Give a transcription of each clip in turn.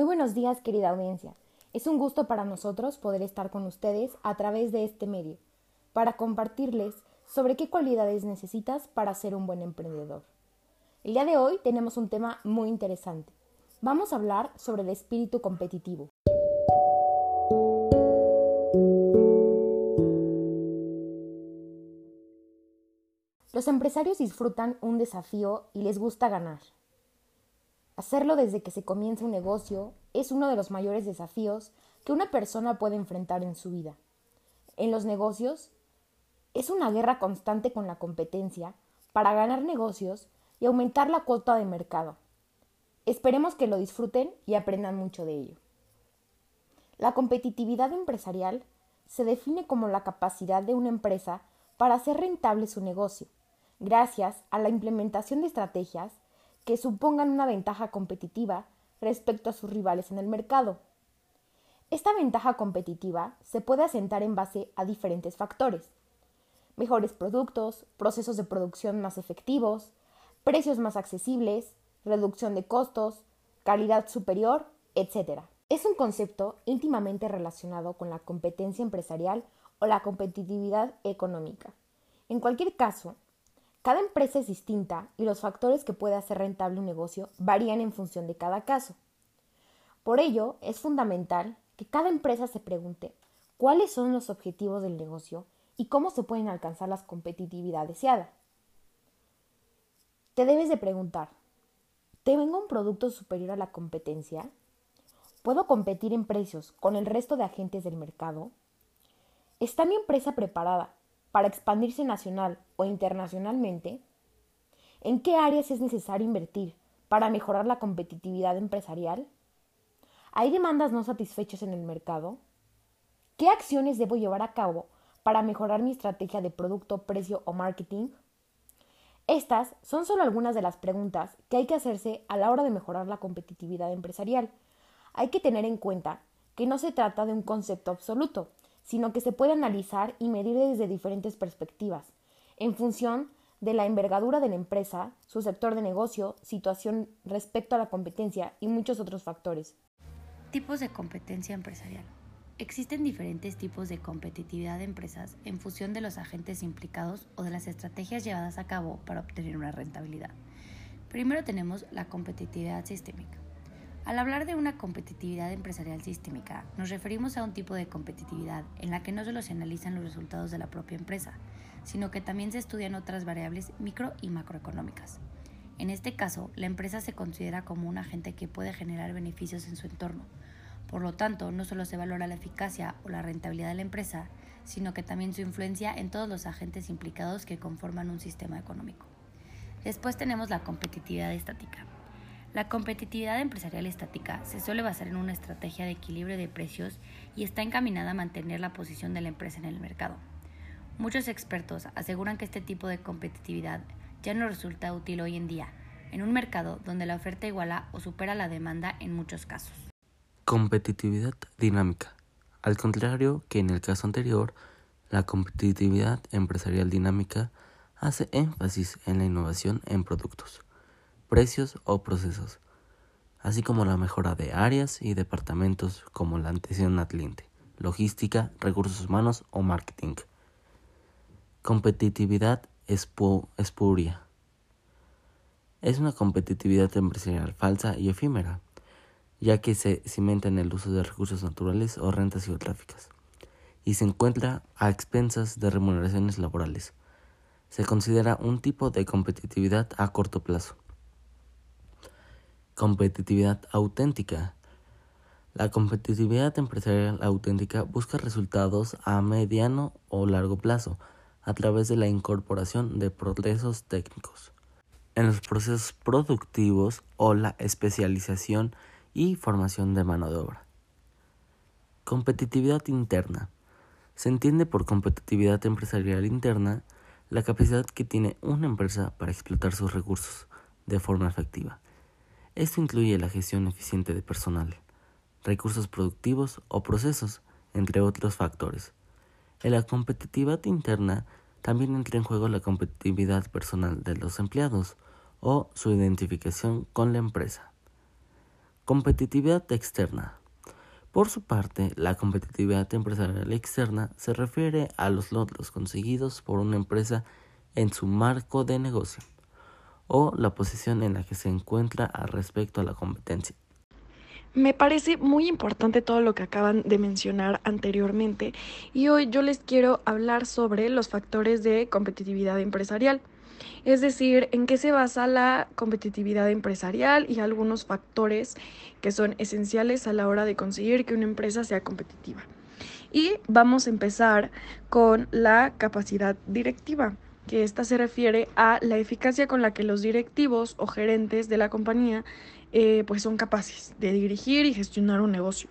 Muy buenos días, querida audiencia. Es un gusto para nosotros poder estar con ustedes a través de este medio, para compartirles sobre qué cualidades necesitas para ser un buen emprendedor. El día de hoy tenemos un tema muy interesante. Vamos a hablar sobre el espíritu competitivo. Los empresarios disfrutan un desafío y les gusta ganar. Hacerlo desde que se comienza un negocio es uno de los mayores desafíos que una persona puede enfrentar en su vida. En los negocios es una guerra constante con la competencia para ganar negocios y aumentar la cuota de mercado. Esperemos que lo disfruten y aprendan mucho de ello. La competitividad empresarial se define como la capacidad de una empresa para hacer rentable su negocio, gracias a la implementación de estrategias que supongan una ventaja competitiva respecto a sus rivales en el mercado. Esta ventaja competitiva se puede asentar en base a diferentes factores. Mejores productos, procesos de producción más efectivos, precios más accesibles, reducción de costos, calidad superior, etc. Es un concepto íntimamente relacionado con la competencia empresarial o la competitividad económica. En cualquier caso, cada empresa es distinta y los factores que puede hacer rentable un negocio varían en función de cada caso. Por ello, es fundamental que cada empresa se pregunte cuáles son los objetivos del negocio y cómo se pueden alcanzar la competitividad deseada. Te debes de preguntar, ¿te vengo un producto superior a la competencia? ¿Puedo competir en precios con el resto de agentes del mercado? ¿Está mi empresa preparada para expandirse nacional o internacionalmente? ¿En qué áreas es necesario invertir para mejorar la competitividad empresarial? ¿Hay demandas no satisfechas en el mercado? ¿Qué acciones debo llevar a cabo para mejorar mi estrategia de producto, precio o marketing? Estas son solo algunas de las preguntas que hay que hacerse a la hora de mejorar la competitividad empresarial. Hay que tener en cuenta que no se trata de un concepto absoluto, sino que se puede analizar y medir desde diferentes perspectivas, en función de la envergadura de la empresa, su sector de negocio, situación respecto a la competencia y muchos otros factores. Tipos de competencia empresarial. Existen diferentes tipos de competitividad de empresas en función de los agentes implicados o de las estrategias llevadas a cabo para obtener una rentabilidad. Primero tenemos la competitividad sistémica. Al hablar de una competitividad empresarial sistémica, nos referimos a un tipo de competitividad en la que no solo se analizan los resultados de la propia empresa, sino que también se estudian otras variables micro y macroeconómicas. En este caso, la empresa se considera como un agente que puede generar beneficios en su entorno. Por lo tanto, no solo se valora la eficacia o la rentabilidad de la empresa, sino que también su influencia en todos los agentes implicados que conforman un sistema económico. Después tenemos la competitividad estática. La competitividad empresarial estática se suele basar en una estrategia de equilibrio de precios y está encaminada a mantener la posición de la empresa en el mercado. Muchos expertos aseguran que este tipo de competitividad ya no resulta útil hoy en día, en un mercado donde la oferta iguala o supera la demanda en muchos casos. Competitividad dinámica. Al contrario que en el caso anterior, la competitividad empresarial dinámica hace énfasis en la innovación en productos precios o procesos, así como la mejora de áreas y departamentos como la atención al logística, recursos humanos o marketing. Competitividad espuria. Es una competitividad empresarial falsa y efímera, ya que se cimenta en el uso de recursos naturales o rentas geográficas, y se encuentra a expensas de remuneraciones laborales. Se considera un tipo de competitividad a corto plazo. Competitividad auténtica. La competitividad empresarial auténtica busca resultados a mediano o largo plazo a través de la incorporación de procesos técnicos en los procesos productivos o la especialización y formación de mano de obra. Competitividad interna. Se entiende por competitividad empresarial interna la capacidad que tiene una empresa para explotar sus recursos de forma efectiva esto incluye la gestión eficiente de personal, recursos productivos o procesos, entre otros factores. En la competitividad interna también entra en juego la competitividad personal de los empleados o su identificación con la empresa. Competitividad externa. Por su parte, la competitividad empresarial externa se refiere a los logros conseguidos por una empresa en su marco de negocio o la posición en la que se encuentra al respecto a la competencia. Me parece muy importante todo lo que acaban de mencionar anteriormente y hoy yo les quiero hablar sobre los factores de competitividad empresarial, es decir, en qué se basa la competitividad empresarial y algunos factores que son esenciales a la hora de conseguir que una empresa sea competitiva. Y vamos a empezar con la capacidad directiva que esta se refiere a la eficacia con la que los directivos o gerentes de la compañía eh, pues son capaces de dirigir y gestionar un negocio.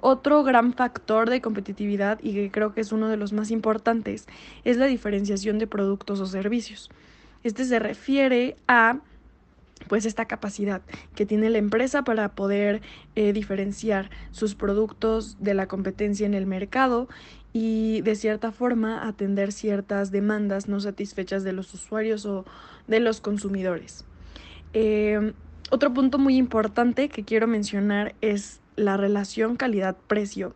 Otro gran factor de competitividad y que creo que es uno de los más importantes es la diferenciación de productos o servicios. Este se refiere a pues esta capacidad que tiene la empresa para poder eh, diferenciar sus productos de la competencia en el mercado y de cierta forma atender ciertas demandas no satisfechas de los usuarios o de los consumidores. Em, otro punto muy importante que quiero mencionar es la relación calidad-precio.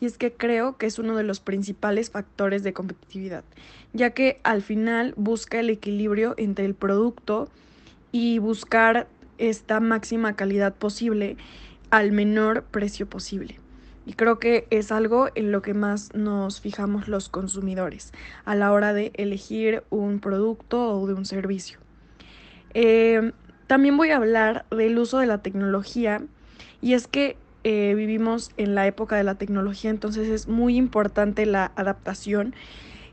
Y es que creo que es uno de los principales factores de competitividad, ya que al final busca el equilibrio entre el producto y buscar esta máxima calidad posible al menor precio posible. Y creo que es algo en lo que más nos fijamos los consumidores a la hora de elegir un producto o de un servicio. Eh, también voy a hablar del uso de la tecnología y es que eh, vivimos en la época de la tecnología, entonces es muy importante la adaptación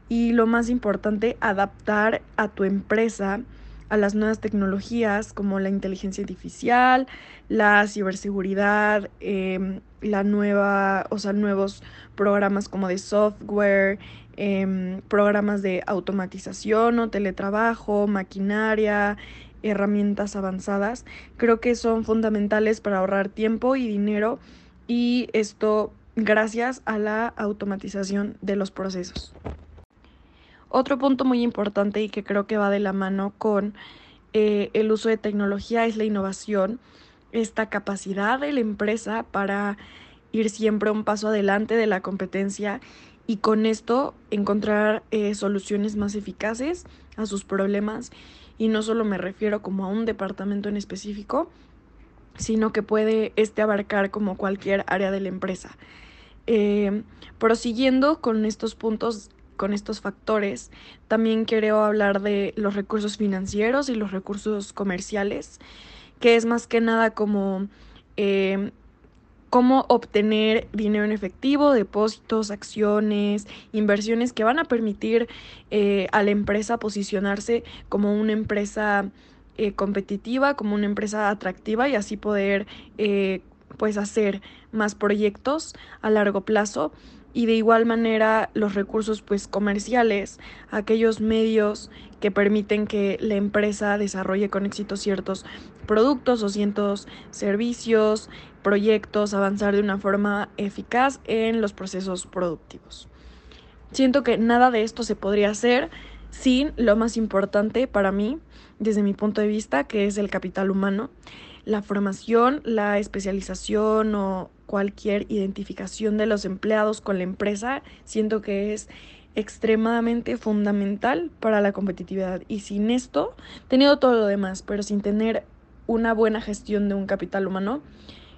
y lo más importante, adaptar a tu empresa a las nuevas tecnologías como la inteligencia artificial, la ciberseguridad, em, la nueva, o sea, nuevos programas como de software, em, programas de automatización o teletrabajo, maquinaria, herramientas avanzadas. Creo que son fundamentales para ahorrar tiempo y dinero y esto gracias a la automatización de los procesos. Otro punto muy importante y que creo que va de la mano con eh, el uso de tecnología es la innovación, esta capacidad de la empresa para ir siempre un paso adelante de la competencia y con esto encontrar eh, soluciones más eficaces a sus problemas y no solo me refiero como a un departamento en específico, sino que puede este abarcar como cualquier área de la empresa. Eh, prosiguiendo con estos puntos con estos factores. También quiero hablar de los recursos financieros y los recursos comerciales, que es más que nada como eh, cómo obtener dinero en efectivo, depósitos, acciones, inversiones que van a permitir eh, a la empresa posicionarse como una empresa eh, competitiva, como una empresa atractiva y así poder pues hacer más proyectos a largo plazo y de igual manera los recursos pues comerciales, aquellos medios que permiten que la empresa desarrolle con éxito ciertos productos o ciertos servicios, proyectos, avanzar de una forma eficaz en los procesos productivos. Siento que nada de esto se podría hacer sin lo más importante para mí, desde mi punto de vista, que es el capital humano, la formación, la especialización o cualquier identificación de los empleados con la empresa, siento que es extremadamente fundamental para la competitividad. Y sin esto, teniendo todo lo demás, pero sin tener una buena gestión de un capital humano,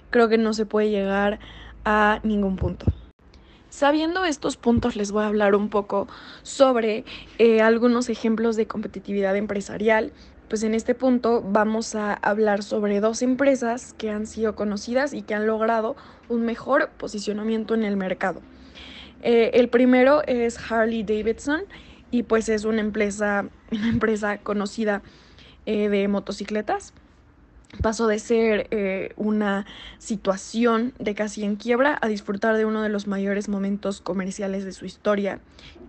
creo que no se puede llegar a ningún punto. Sabiendo estos puntos, les voy a hablar un poco sobre eh, algunos ejemplos de competitividad empresarial pues en este punto vamos a hablar sobre dos empresas que han sido conocidas y que han logrado un mejor posicionamiento en el mercado. Eh, el primero es Harley Davidson y pues es una empresa, una empresa conocida eh, de motocicletas. Pasó de ser eh, una situación de casi en quiebra a disfrutar de uno de los mayores momentos comerciales de su historia.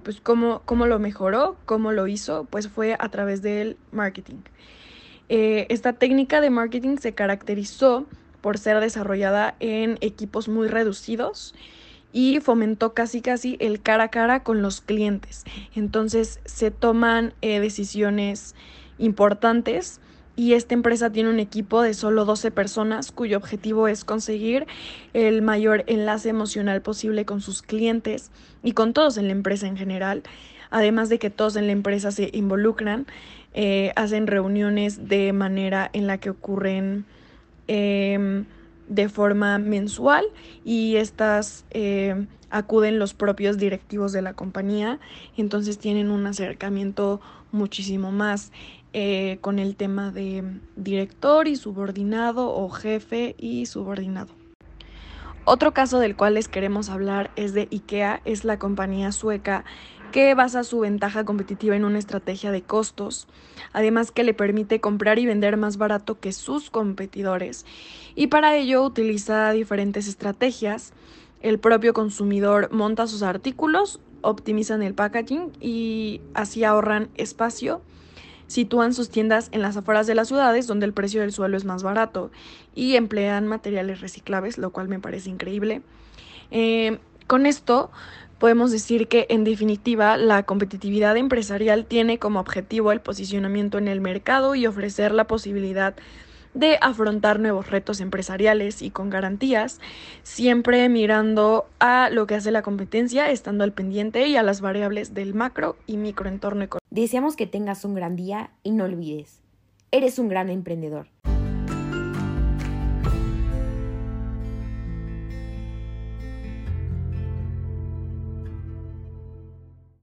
Pues cómo, cómo lo mejoró, cómo lo hizo, pues fue a través del marketing. Eh, esta técnica de marketing se caracterizó por ser desarrollada en equipos muy reducidos y fomentó casi casi el cara a cara con los clientes. Entonces se toman eh, decisiones importantes y esta empresa tiene un equipo de solo 12 personas cuyo objetivo es conseguir el mayor enlace emocional posible con sus clientes y con todos en la empresa en general, además de que todos en la empresa se involucran, eh, hacen reuniones de manera en la que ocurren em, de forma mensual y estas eh, acuden los propios directivos de la compañía, entonces tienen un acercamiento muchísimo más eh, con el tema de director y subordinado o jefe y subordinado. Otro caso del cual les queremos hablar es de IKEA, es la compañía sueca que basa su ventaja competitiva en una estrategia de costos, además que le permite comprar y vender más barato que sus competidores y para ello utiliza diferentes estrategias. El propio consumidor monta sus artículos, optimizan el packaging y así ahorran espacio sitúan sus tiendas en las afueras de las ciudades donde el precio del suelo es más barato y emplean materiales reciclables, lo cual me parece increíble. Eh, con esto podemos decir que en definitiva la competitividad empresarial tiene como objetivo el posicionamiento en el mercado y ofrecer la posibilidad de afrontar nuevos retos empresariales y con garantías, siempre mirando a lo que hace la competencia, estando al pendiente y a las variables del macro y microentorno económico. Deseamos que tengas un gran día y no olvides, eres un gran emprendedor.